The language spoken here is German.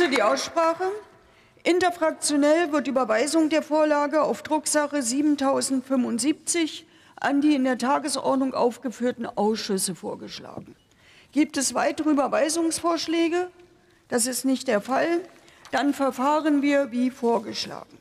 schließe die Aussprache. Interfraktionell wird Überweisung der Vorlage auf Drucksache 7075 an die in der Tagesordnung aufgeführten Ausschüsse vorgeschlagen. Gibt es weitere Überweisungsvorschläge? Das ist nicht der Fall. Dann verfahren wir wie vorgeschlagen.